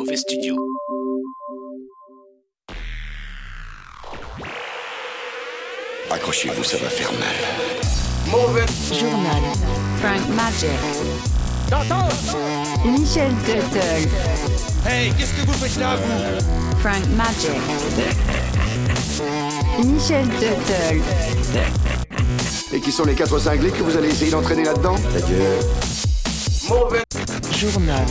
mauvais studios. Accrochez-vous, ça va faire mal. Mauvais Journal. Frank Magic. Michel Tuttle. Hey, qu'est-ce que vous faites là, vous? Frank Magic. Michel Tuttle. Et qui sont les quatre cinglés que vous allez essayer d'entraîner là-dedans? Adieu. Mauvais Journal.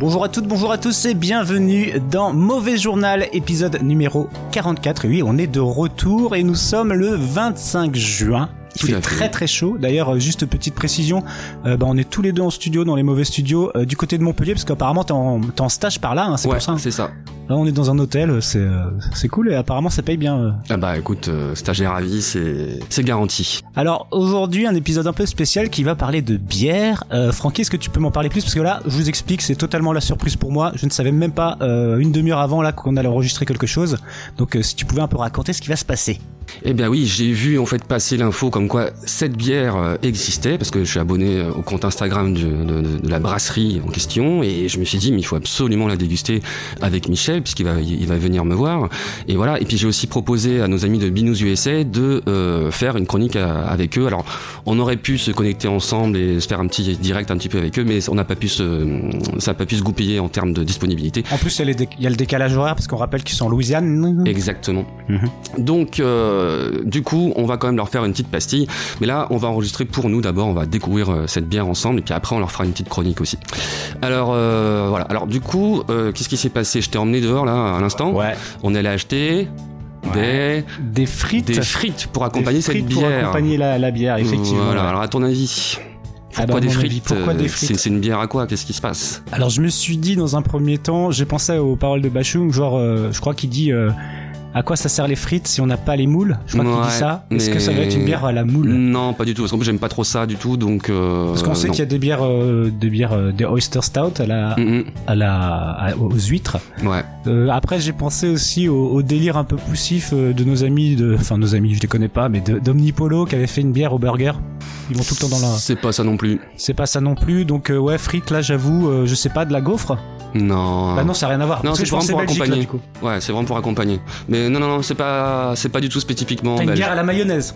Bonjour à toutes, bonjour à tous et bienvenue dans Mauvais Journal, épisode numéro 44. Et oui, on est de retour et nous sommes le 25 juin. Il Tout fait très très chaud. D'ailleurs, euh, juste petite précision, euh, bah, on est tous les deux en studio, dans les mauvais studios, euh, du côté de Montpellier, parce qu'apparemment t'es en, t'es en stage par là, hein, c'est Ouais, pour ça. c'est ça. Là, on est dans un hôtel, c'est euh, c'est cool et apparemment ça paye bien. Ah bah écoute, stagiaire à vie, c'est c'est garanti. Alors aujourd'hui, un épisode un peu spécial qui va parler de bière. Euh, Francky, est-ce que tu peux m'en parler plus? Parce que là, je vous explique, c'est totalement la surprise pour moi. Je ne savais même pas euh, une demi-heure avant là qu'on allait enregistrer quelque chose. Donc si tu pouvais un peu raconter ce qui va se passer. Eh bien oui, j'ai vu en fait passer l'info comme quoi cette bière euh, existait parce que je suis abonné euh, au compte Instagram de, de- de la brasserie en question et je me suis dit mais il faut absolument la déguster avec Michel puisqu'il va il va venir me voir et voilà et puis j'ai aussi proposé à nos amis de Binous USA de euh, faire une chronique à- avec eux. Alors on aurait pu se connecter ensemble et se faire un petit direct un petit peu avec eux mais on n'a pas pu se ça n'a pas pu se goupiller en termes de disponibilité. En plus, il y a, le décalage horaire parce qu'on rappelle qu'ils sont en Louisiane. Exactement. Mhm. Donc, euh, du coup, on va quand même leur faire une petite pastille. Mais là, on va enregistrer pour nous d'abord. On va découvrir euh, cette bière ensemble, et puis après, on leur fera une petite chronique aussi. Alors, euh, voilà. Alors, du coup, euh, qu'est-ce qui s'est passé? Je t'ai emmené dehors là à l'instant. Ouais. On est allé acheter Ouais. des Des frites. des frites pour Des accompagner cette frites bière. Pour accompagner la, la bière, effectivement. Voilà. ouais. Alors, à ton avis. Ah Pourquoi bah, des frites? avis, pourquoi euh, des c'est- frites? C'est une bière à quoi? Qu'est-ce qui se passe? Alors je me suis dit dans un premier temps, j'ai pensé aux paroles de Bachung, genre euh, je crois qu'il dit euh, à quoi ça sert les frites si on n'a pas les moules? Je crois qu'il Ouais, dit ça. Est-ce que ça doit être une bière à la moule? Non, pas du tout. Parce qu'en plus, j'aime pas trop ça du tout. Donc, euh, Parce qu'on sait qu'il y a des bières, euh, des bières, euh, des oyster stout à la, Mm, à la, à- aux huîtres. Ouais. Après, j'ai pensé aussi au, au délire un peu poussif de nos amis, de, enfin nos amis, je les connais pas, mais d'Omnipolo qui avait fait une bière au burger. Ils vont tout le temps dans la. C'est pas ça non plus. C'est pas ça non plus, donc ouais, frites là, j'avoue, je sais pas de la gaufre? Non. Bah non, ça n'a rien à voir. Non, c'est vraiment pour Belgique, là, accompagner. du coup. Ouais, c'est vraiment pour accompagner. Mais non, non, non, c'est pas, c'est pas du tout spécifiquement. T'as une belge. bière à la mayonnaise.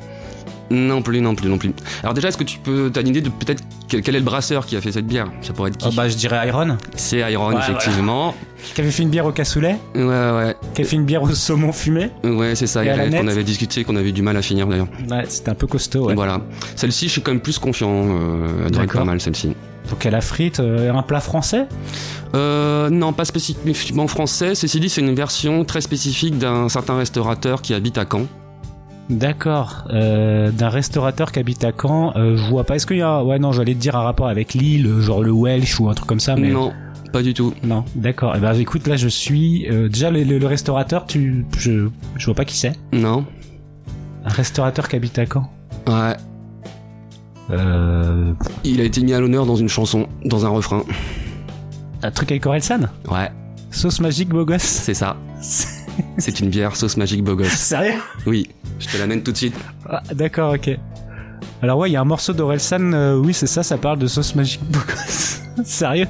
Non plus, non plus, non plus. Alors déjà, est-ce que tu peux, t'as une idée de peut-être quel, quel est le brasseur qui a fait cette bière? Ça pourrait être qui? Ah bah je dirais Iron, C'est Iron, Ouais, effectivement. qui avait fait une bière au cassoulet, Ouais, ouais, qui avait fait une bière au saumon fumé. ouais, c'est ça. Qu'on avait discuté, qu'on avait eu du mal à finir d'ailleurs. Ouais, c'était un peu costaud. Ouais. Voilà. Celle-ci, je suis quand même plus confiant. Euh, elle doit être pas mal celle-ci. Donc elle a frite, euh, un plat français. Euh, non, pas spécifiquement français. Ceci dit, c'est une version très spécifique d'un certain restaurateur qui habite à Caen. D'accord. Euh, D'un restaurateur qui habite à Caen. Euh, je vois pas. Est-ce qu'il y a, ouais non, j'allais te dire un rapport avec l'île, genre le Welsh ou un truc comme ça, mais Non, pas du tout. non. D'accord. Eh ben écoute, là je suis euh, déjà le, le- le restaurateur. Tu, je, je vois pas qui c'est. Non. Un restaurateur qui habite à Caen. Ouais. Euh, Il a été mis à l'honneur dans une chanson, dans un refrain. un truc avec Orelsan. Ouais, Sauce magique beau gosse. c'est ça. C'est une bière sauce magique beau gosse. Sérieux? Oui, je te l'amène tout de suite. Ah, D'accord, ok. Alors ouais, il y a un morceau d'Orelsan, euh, oui c'est ça, ça parle de sauce magique beau gosse. Sérieux?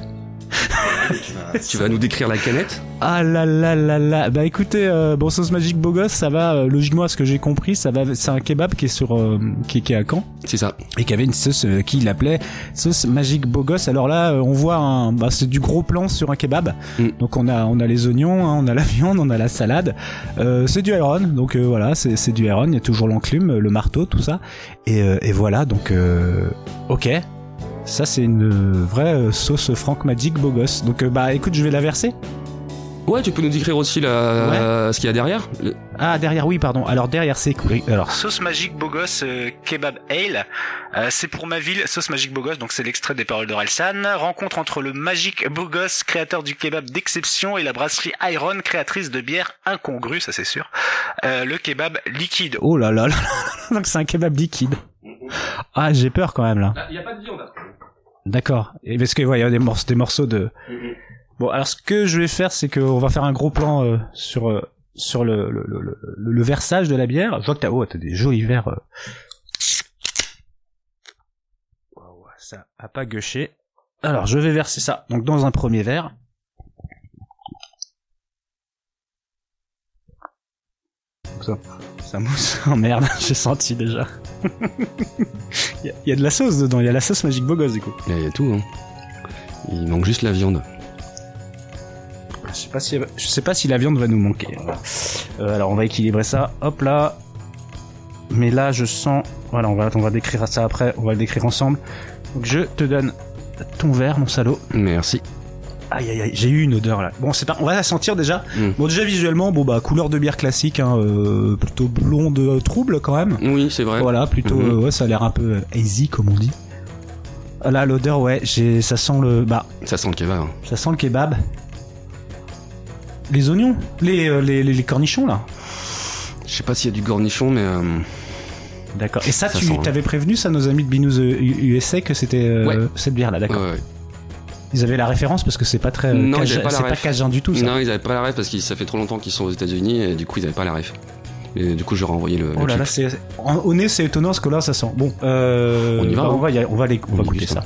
Tu vas nous décrire la canette Ah là là là là. Bah écoutez, euh, bon sauce magique beau gosse, ça va, euh, logiquement à ce que j'ai compris, ça va, c'est un kebab qui est sur, euh, qui, qui est à Caen C'est ça. et qui avait une sauce euh, qui l'appelait sauce magique beau gosse. Alors là, euh, on voit un, bah c'est du gros plan sur un kebab. Mm. Donc on a, on a les oignons, hein, on a la viande, on a la salade. Euh, c'est du iron, donc euh, voilà, c'est, c'est du iron. Il y a toujours l'enclume, le marteau, tout ça. Et, euh, et voilà, donc euh, ok. Ça c'est une euh, vraie euh, sauce Frank Magic beau gosse. Donc euh, bah écoute, je vais la verser. Ouais, tu peux nous décrire aussi la... ce qu'il y a derrière Ah derrière oui pardon. Alors derrière c'est. Alors sauce magique beau gosse euh, kebab ale. Euh, c'est pour ma ville sauce magique beau gosse donc c'est l'extrait des paroles d'Orelsan. Rencontre entre le magique beau gosse créateur du kebab d'exception et la brasserie Iron créatrice de bière incongrue ça c'est sûr. Euh, le kebab liquide. Oh là là là. là. donc c'est un kebab liquide. Ah j'ai peur quand même là. Il n'y a pas de viande. D'accord. Et parce que ouais, il y a des morceaux, des morceaux de. Bon, alors ce que je vais faire, c'est qu'on va faire un gros plan euh, sur euh, sur le le, le, le le versage de la bière. Je vois que t'as oh, t'as des jolis verres. euh. Ça a pas gâché. Alors, je vais verser ça donc dans un premier verre. Ça, ça mousse. Oh merde, j'ai senti déjà. Il y, a- il y a de la sauce dedans, il y a la sauce magique bogos du coup. Il y a tout, hein. Il manque juste la viande. Je sais pas si, je sais pas si la viande va nous manquer. Euh, alors on va équilibrer ça. Hop là. Mais là je sens. Voilà, on va, on va décrire ça après. On va le décrire ensemble. Donc je te donne ton verre, mon salaud. Merci. Aïe aïe aïe, j'ai eu une odeur là. Bon, c'est pas, on va la sentir déjà. Mm. Bon, déjà visuellement, bon bah couleur de bière classique, hein, euh, plutôt blonde euh, trouble quand même. Oui, c'est vrai. Voilà, plutôt, Mhm. euh, ouais, ça a l'air un peu euh, hazy comme on dit. Là, l'odeur, ouais, j'ai, ça sent le, bah, Ça sent le kebab. hein. ça sent le kebab. Les oignons, les, les, les, les cornichons là. Je sais pas s'il y a du cornichon, mais euh, D'accord. Et ça, Ça tu t'avais prévenu ça nos amis de Binous USA que c'était euh, Ouais. cette bière là, d'accord. ouais, ouais. Ils avaient la référence parce que c'est pas très, euh, Non, ils pas la pas cajun du tout ça. Non, ils avaient pas la ref parce que ça fait trop longtemps qu'ils sont aux États-Unis et du coup ils avaient pas la ref. Et du coup, j'aurais envoyé le. Oh le là là, clip. c'est en- au nez c'est étonnant parce que là ça sent. Bon, euh, On y va, bah, hein. on va y aller- on va les, on On va goûter ça.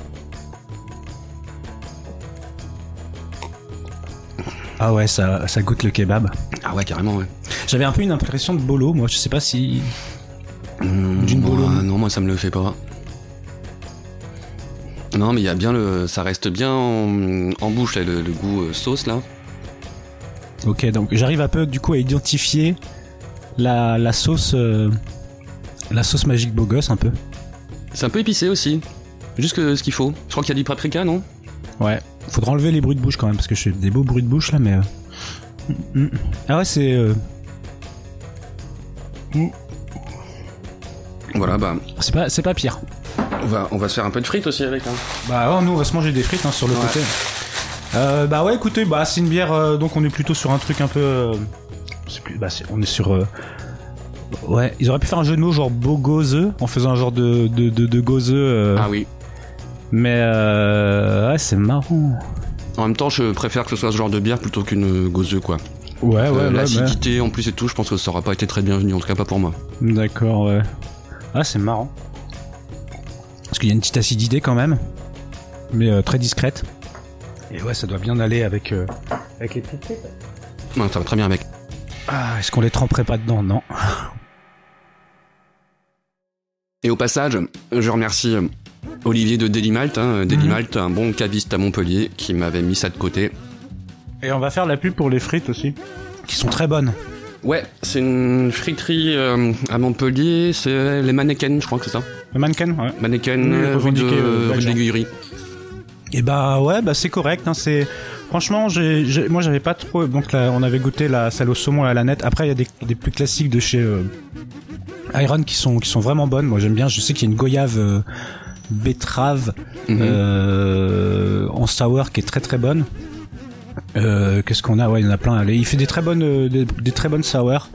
Ah ouais, ça, ça goûte le kebab. Ah ouais, carrément, ouais. J'avais un peu une impression de bolo, moi. Je sais pas si. Mmh, D'une moi, Bologne. Non, moi ça me le fait pas. Non, mais il y a bien le. Ça reste bien en, en bouche, là, le, le goût euh, sauce, là. Ok, donc j'arrive un peu du coup à identifier la, la sauce, euh, la sauce magique beau gosse un peu. C'est un peu épicé aussi. Juste que ce qu'il faut. Je crois qu'il y a du paprika, non? Ouais. Faudra enlever les bruits de bouche quand même parce que je fais des beaux bruits de bouche là, mais. euh, mm, mm. Ah ouais, c'est. euh, Voilà, bah. C'est pas, c'est pas pire. On va, on va se faire un peu de frites aussi avec, hein. Bah ouais, nous on va se manger des frites hein, sur le Ouais. côté. Euh, bah ouais, écoutez, bah c'est une bière, euh, donc on est plutôt sur un truc un peu. euh, plus, bah on est sur. ouais, ils auraient pu faire un jeu de mots genre beau gozeux en faisant un genre de de de, de gozeux, Ah oui. mais euh, ouais c'est marrant. En même temps, je préfère que ce soit ce genre de bière plutôt qu'une gozeux, quoi. Ouais ouais, ouais, L'acidité en plus et tout, je pense que ça aura pas été très bienvenu, en tout cas pas pour moi. D'accord, ouais. Ah c'est marrant. Qu'il y a une petite acidité quand même, mais euh, très discrète. Et ouais, ça doit bien aller avec euh, avec les petites frites. Ouais, ça va très bien avec. Ah, est-ce qu'on les tremperait pas dedans? Non. Et au passage, je remercie euh, Olivier de Daily Malt, hein, Daily Mhm. Malt, un bon caviste à Montpellier, qui m'avait mis ça de côté. Et on va faire la pub pour les frites aussi. Qui sont très bonnes. Ouais, c'est une friterie euh, à Montpellier, c'est les Mannequins, je crois que c'est ça. Le mannequin, ouais. Mannequin, Oui, euh, rue euh, de, rue belge. de l'Aiguillerie. Et bah ouais, bah c'est correct. Hein, c'est franchement, j'ai, j'ai- moi j'avais pas trop. Donc là, on avait goûté la salle au saumon et à la nette. Après, il y a des, des plus classiques de chez euh, Iron qui sont qui sont vraiment bonnes. Moi j'aime bien. Je sais qu'il y a une goyave euh, betterave Mhm. euh, en sour qui est très très bonne. Euh, Qu'est-ce qu'on a? Ouais, il y en a plein. Il fait des très bonnes euh, des, des très bonnes sour.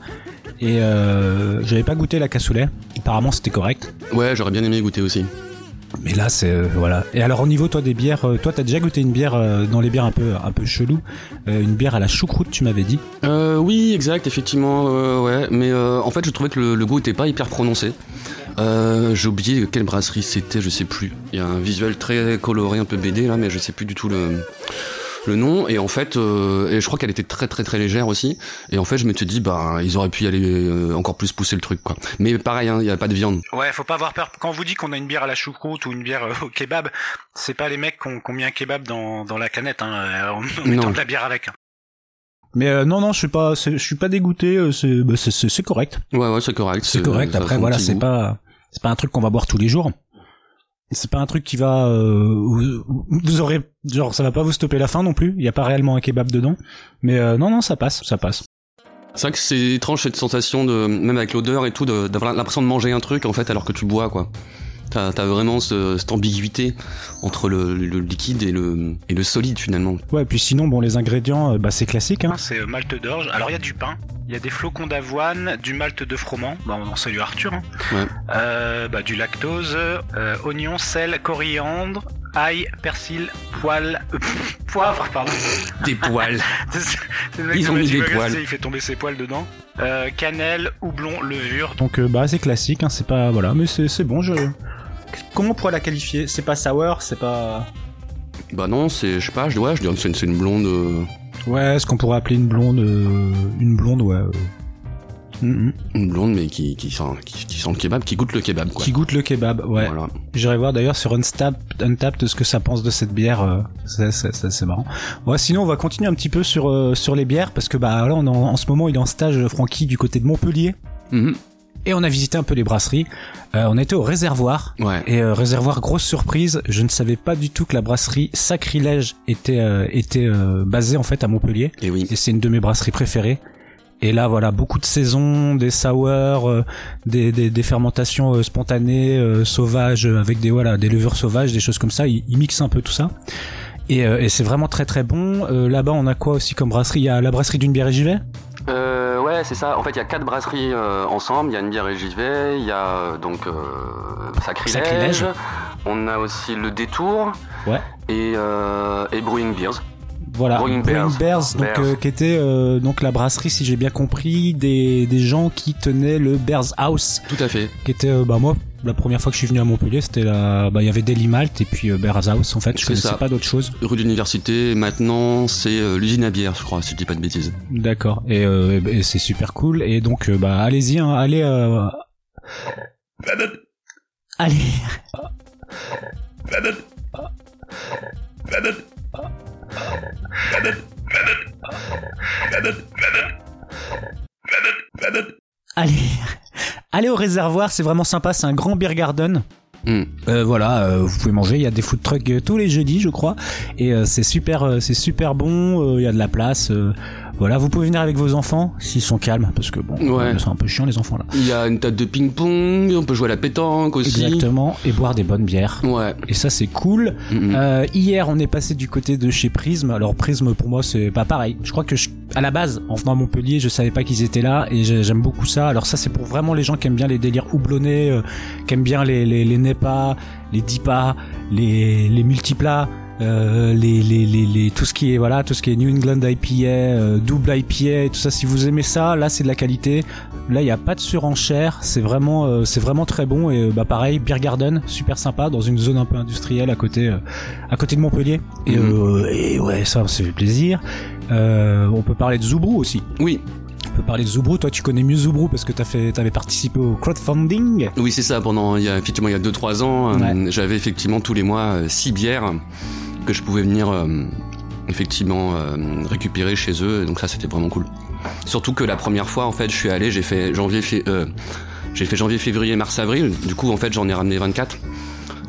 Et euh, j'avais pas goûté la cassoulet. Apparemment, c'était correct. Ouais, j'aurais bien aimé goûter aussi. Mais là, c'est euh, voilà. Et alors au niveau toi des bières, euh, toi t'as déjà goûté une bière euh, dans les bières un peu un peu chelou, euh, une bière à la choucroute, tu m'avais dit? Euh, oui, exact, effectivement, euh, ouais. Mais euh, en fait, je trouvais que le, le goût était pas hyper prononcé. Euh, J'ai oublié quelle brasserie c'était, je sais plus. Il y a un visuel très coloré, un peu BD là, mais je sais plus du tout le le nom. Et en fait, euh, et je crois qu'elle était très très très légère aussi. Et en fait, je m'étais dit, bah, ils auraient pu y aller euh, encore plus pousser le truc, quoi. Mais pareil, hein, il y a pas de viande. Ouais, faut pas avoir peur. Quand on vous dit qu'on a une bière à la choucroute ou une bière euh, au kebab, c'est pas les mecs qui ont, qui ont mis un kebab dans, dans la canette, hein, euh, en mettant Non. de la bière avec. Mais euh, non, non, je suis pas, je suis pas dégoûté. euh, C'est, bah, c'est, c'est- c'est correct. Ouais, ouais, c'est correct. C'est correct. Après, voilà, c'est pas, c'est pas un truc qu'on va boire tous les jours. C'est pas un truc qui va, euh, vous, aurez, genre, ça va pas vous stopper la faim non plus. Il y a pas réellement un kebab dedans. Mais euh, non, non, ça passe, ça passe. C'est vrai que c'est étrange cette sensation de, même avec l'odeur et tout, d'avoir l'impression de manger un truc en fait alors que tu bois quoi. T'as as vraiment ce- cette ambiguïté entre le, le liquide et le, et le solide finalement. Ouais, puis sinon, bon, les ingrédients, euh, bah, c'est classique. Hein. C'est malte d'orge. Alors, il y a du pain, il y a des flocons d'avoine, du malt de froment. Bah, on salue Arthur. Hein. Ouais. Euh, bah, du lactose, euh, oignon, sel, coriandre, ail, persil, poil, euh, poivre, pardon. Des poils. C'est le mec Ils ont mis des poils. Il fait tomber ses poils dedans. Euh, cannelle, houblon, levure. Donc, euh, bah, c'est classique. Hein, c'est pas, voilà, mais c'est c'est bon. Je. Comment on pourrait la qualifier? C'est pas sour, c'est pas. Bah non, c'est, je sais pas, je, ouais, je dirais que c'est une, c'est une blonde. euh, Ouais, ce qu'on pourrait appeler une blonde, euh, une blonde, ouais. euh. Mhm. une blonde, mais qui, qui, sent, qui, qui sent le kebab, qui goûte le kebab, quoi. Qui goûte le kebab, ouais. Voilà. J'irai voir d'ailleurs sur Untapped, Untapped ce que ça pense de cette bière. euh, c'est, c'est, c'est- c'est marrant. Ouais, sinon on va continuer un petit peu sur euh, sur les bières parce que bah là on est en, en ce moment il est en stage euh, Francky du côté de Montpellier Mhm. Et on a visité un peu les brasseries. Euh, on était au réservoir. Ouais. Et euh, réservoir grosse surprise, je ne savais pas du tout que la brasserie Sacrilège était euh, était euh, basée en fait à Montpellier Et oui. et c'est une de mes brasseries préférées. Et là, voilà, beaucoup de saisons, des sours, euh, des, des, des fermentations euh, spontanées, euh, sauvages, euh, avec des voilà, des levures sauvages, des choses comme ça. Ils, ils mixent un peu tout ça. Et, euh, et c'est vraiment très très bon. Euh, Là-bas, on a quoi aussi comme brasserie? Il y a la brasserie d'une bière et j'y vais. Euh, ouais, c'est ça. En fait, il y a quatre brasseries euh, ensemble. Il y a une bière et j'y vais. Il y a euh, donc euh, Sacrilège. Sacrilège. On a aussi le Détour. Ouais. Et, euh, et Brewing Beers. Voilà, Brewing Brewing Bears. Bears, donc Bears. euh, qui était euh, donc la brasserie, si j'ai bien compris, des, des gens qui tenaient le Bears House, Tout à fait. qui était euh, bah moi la première fois que je suis venu à Montpellier, c'était la bah il y avait Daily Malt et puis euh, Bears House en fait, je connaissais ça. pas d'autre chose. Rue de l'Université. Maintenant, c'est euh, l'usine à bière, je crois, si je dis pas de bêtises. D'accord. Et, euh, et c'est super cool. Et donc, euh, bah, allez-y, hein, allez. Euh... Allez. Allez, allez au réservoir, c'est vraiment sympa, c'est un grand beer garden. Hmm. Euh, voilà, euh, vous pouvez manger. Il y a des food trucks euh, tous les jeudis, je crois, et euh, c'est super, c'est super bon. Il y a de la place. Voilà, vous pouvez venir avec vos enfants s'ils sont calmes, parce que bon, Ouais. c'est un peu chiant les enfants là. Il y a une table de ping-pong. On peut jouer à la pétanque aussi. Exactement, et boire des bonnes bières. Ouais. Et ça c'est cool. Mhm. Euh, hier on est passé du côté de chez Prism. Alors Prism pour moi c'est pas pareil. Je crois que je- à la base en venant à Montpellier je savais pas qu'ils étaient là et j'ai- j'aime beaucoup ça. Alors ça c'est pour vraiment les gens qui aiment bien les délires houblonnés, euh, qui aiment bien les les, les NEPA, les DIPA, les les multiplats. Euh, les, les, les, les, tout ce qui est voilà tout ce qui est New England IPA euh, double IPA tout ça si vous aimez ça là c'est de la qualité. Là il y a pas de surenchère. C'est vraiment euh, c'est vraiment très bon. Et bah pareil Beer Garden super sympa dans une zone un peu industrielle à côté euh, à côté de Montpellier. Et, euh, et ouais ça ça fait plaisir. Euh, on peut parler de Zoubrou aussi. Oui. on peut parler de Zoubrou toi tu connais mieux Zoubrou parce que t'as fait t'avais participé au crowdfunding. Oui, c'est ça. Pendant, il y a effectivement, il y a 2-3 ans, Ouais. j'avais effectivement tous les mois 6 bières que je pouvais venir euh, effectivement euh, récupérer chez eux. Et donc ça, c'était vraiment cool. Surtout que la première fois, en fait, je suis allé, j'ai fait janvier, euh, j'ai fait janvier, février, mars, avril. Du coup, en fait, j'en ai ramené 24.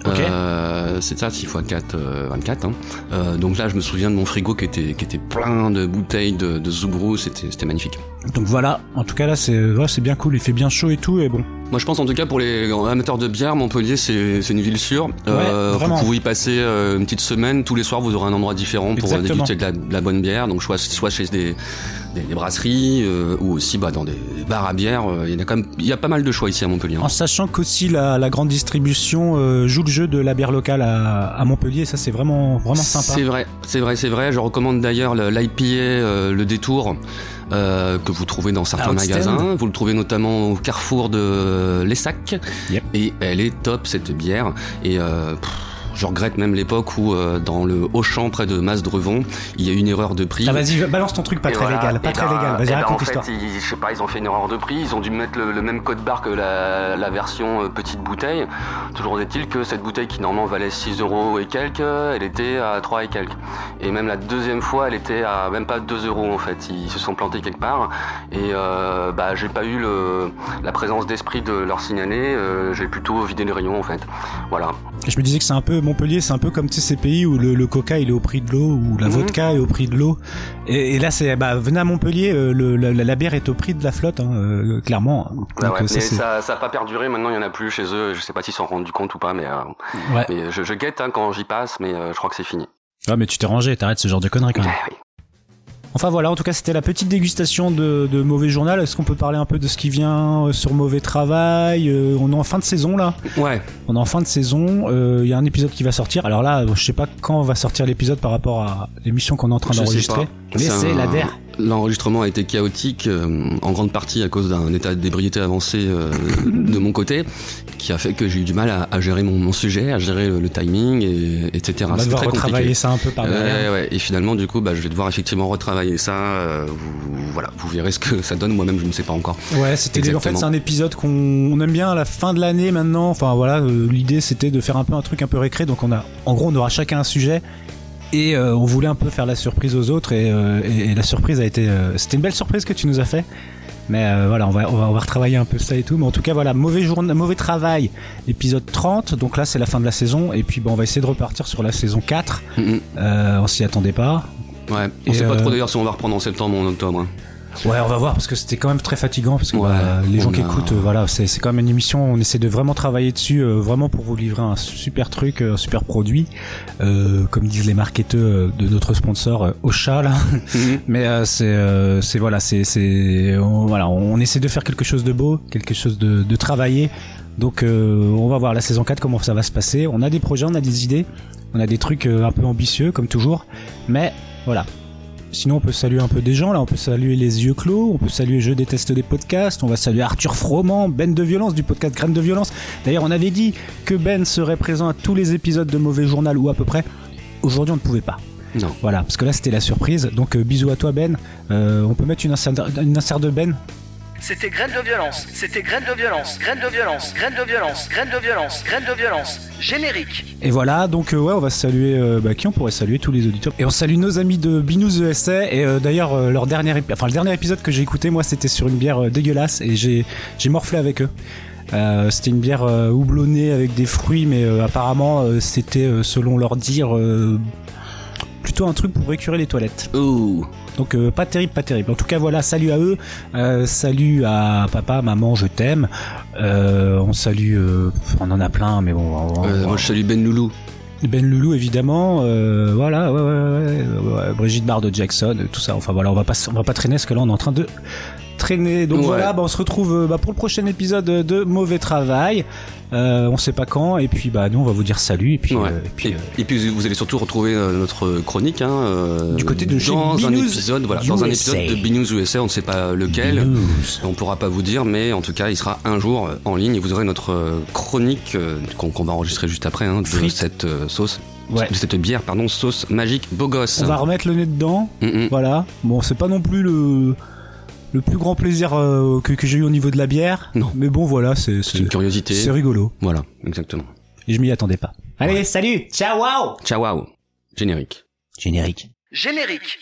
Ok. Euh, c'est ça, 6 x 4, euh, 24. Hein. Euh, donc là, je me souviens de mon frigo qui était, qui était plein de bouteilles de, de Zoubrou, c'était, c'était magnifique. donc voilà en tout cas là c'est ouais, c'est bien cool il fait bien chaud et tout et bon Moi, je pense en tout cas pour les amateurs de bière, Montpellier, c'est c'est une ville sûre. Euh, vous pouvez y passer euh, une petite semaine. Tous les soirs, vous aurez un endroit différent pour Exactement. déguster de la, de la bonne bière. Donc, soit, soit chez des, des, des brasseries euh, ou aussi bah, dans des, des bars à bière. Euh, Il y a quand même, il y a pas mal de choix ici à Montpellier. hein. En sachant qu'aussi la, la grande distribution euh, joue le jeu de la bière locale à, à Montpellier, ça c'est vraiment vraiment sympa. C'est vrai, c'est vrai, c'est vrai. Je recommande d'ailleurs le- l'IPA, euh, le détour. Euh, que vous trouvez dans certains magasins. Vous le trouvez notamment au carrefour de l'Essac. Yep. Et elle est top cette bière. Et euh, pff, je regrette même l'époque où euh, dans le Auchan près de Masdrevon, il y a eu une erreur de prix. Ah, vas-y, balance ton truc pas Et très voilà. légal, pas Et très ben- légal. Vas-y, ben, raconte en fait, l'histoire. ils, je sais pas, ils ont fait une erreur de prix. Ils ont dû mettre le, le même code barre que la, la version euh, petite bouteille. Toujours est-il que cette bouteille qui normalement valait 6 euros et quelques, elle était à 3 et quelques. Et même la deuxième fois, elle était à même pas 2 euros en fait. Ils se sont plantés quelque part. Et euh, bah, j'ai pas eu le, la présence d'esprit de leur signaler. Euh, j'ai plutôt vidé les rayons en fait. Voilà. Je me disais que c'est un peu Montpellier, c'est un peu comme tu sais, ces pays où le, le coca il est au prix de l'eau, ou la Mhm. vodka est au prix de l'eau. Et, et là, c'est bah venez à Montpellier, euh, le, la, la bière est au prix de la flotte, hein, euh, clairement. Donc, ouais. euh, ça, mais c'est- ça, ça a pas perduré. Maintenant, il y en a plus chez eux. Je sais pas s'ils s'en sont rendus compte ou pas, mais, euh, ouais. mais je, je guette hein, quand j'y passe. Mais euh, je crois que c'est fini. Ah, mais tu t'es rangé, t'arrêtes ce genre de conneries quand même. Ah oui. Enfin voilà, en tout cas c'était la petite dégustation de, de Mauvais Journal. Est-ce qu'on peut parler un peu de ce qui vient euh, sur Mauvais Travail Euh, On est en fin de saison là. Ouais. On est en fin de saison. Il y a un épisode qui va sortir. Alors là, je sais pas quand va sortir l'épisode par rapport à l'émission qu'on est en train d'enregistrer. Mais c'est un- la DER. L'enregistrement a été chaotique, euh, en grande partie à cause d'un état d'ébriété avancé euh, de mon côté, qui a fait que j'ai eu du mal à, à gérer mon, mon sujet, à gérer le, le timing, et, etc. On va devoir très retravailler ça un peu par derrière. Ouais. Et finalement, du coup, bah, je vais devoir effectivement retravailler ça. euh, vous, voilà, vous verrez ce que ça donne. Moi-même, je ne sais pas encore. Ouais, c'était en fait c'est un épisode qu'on on aime bien à la fin de l'année maintenant. Enfin voilà, l'idée c'était de faire un peu un truc un peu récré. Donc on a, en gros, on aura chacun un sujet et euh, on voulait un peu faire la surprise aux autres et, euh, et- et la surprise a été, euh, c'était une belle surprise que tu nous as fait. Mais voilà, on va, on va on va retravailler un peu ça et tout. Mais en tout cas voilà, mauvais jour, mauvais travail. Épisode 30. Donc là c'est la fin de la saison et puis bon, on va essayer de repartir sur la saison 4. Mhm. Euh, on s'y attendait pas. Ouais. On Et, sait pas trop d'ailleurs si on va reprendre en septembre ou en octobre. hein. Ouais, on va voir parce que c'était quand même très fatigant parce que Ouais, bah, les gens on qui a- écoutent, euh, voilà, c'est quand même une émission. On essaie de vraiment travailler dessus, euh, vraiment pour vous livrer un super truc, euh, un super produit, euh, comme disent les marketeurs de notre sponsor Ocha là. Mhm. Mais euh, c'est euh, c'est voilà, c'est c'est on, voilà, on essaie de faire quelque chose de beau, quelque chose de, de travaillé. Donc euh, on va voir la saison 4 comment ça va se passer. On a des projets, on a des idées, on a des trucs un peu ambitieux comme toujours, mais voilà. Sinon, on peut saluer un peu des gens. Là, on peut saluer les yeux clos. On peut saluer Je déteste les podcasts. On va saluer Arthur Froment, Ben de Violence du podcast Graines de Violence. D'ailleurs, on avait dit que Ben serait présent à tous les épisodes de Mauvais Journal ou à peu près. Aujourd'hui, on ne pouvait pas. Non. Voilà, parce que là, c'était la surprise. Donc, euh, bisous à toi, Ben. Euh, on peut mettre une insert, une insert de Ben? C'était graine de violence, c'était graine de violence, graine de violence, graine de violence, graine de violence, graine de violence. Générique. Et voilà, donc euh, ouais, on va saluer euh, bah, qui on pourrait saluer tous les auditeurs. Et on salue nos amis de Binous ESA. Et euh, d'ailleurs, leur dernier, enfin le dernier épisode que j'ai écouté, moi, c'était sur une bière dégueulasse et j'ai j'ai morflé avec eux. C'était une bière euh, houblonnée avec des fruits, mais apparemment c'était, selon leur dire, plutôt un truc pour récurer les toilettes. Ouh. Donc euh, pas terrible, pas terrible. En tout cas voilà, salut à eux, euh, salut à papa, maman, je t'aime. Euh, on salue, on en a plein, mais bon. on- on- moi, je salue Ben Loulou. ben Loulou évidemment, euh, voilà, ouais, ouais, ouais, ouais, ouais, Brigitte Bardot Jackson, tout ça. Enfin voilà, on va pas, on va pas traîner parce que là on est en train de traîner. Donc Ouais. voilà, bah, on se retrouve euh, bah, pour le prochain épisode de Mauvais Travail. Euh, on sait pas quand et puis bah nous on va vous dire salut et puis, Ouais. euh, et puis et, euh, et puis vous allez surtout retrouver notre chronique hein, Du côté de chez dans un Binous épisode, voilà, dans un USA. épisode de Binous USA, on ne sait pas lequel. Binous. On pourra pas vous dire, mais en tout cas, il sera un jour en ligne et vous aurez notre chronique qu'on va enregistrer juste après hein, de Frites. cette sauce, Ouais. de cette bière, pardon, sauce magique beau gosse. On va remettre le nez dedans. Mm, mm. Voilà. Bon, c'est pas non plus le le plus grand plaisir euh, que, que j'ai eu au niveau de la bière. Non. Mais bon voilà, c'est C'est une curiosité. c'est rigolo. Voilà, exactement. Et je m'y attendais pas. Allez, salut, ciao, wow. Ciao, wow. Générique. Générique. Générique.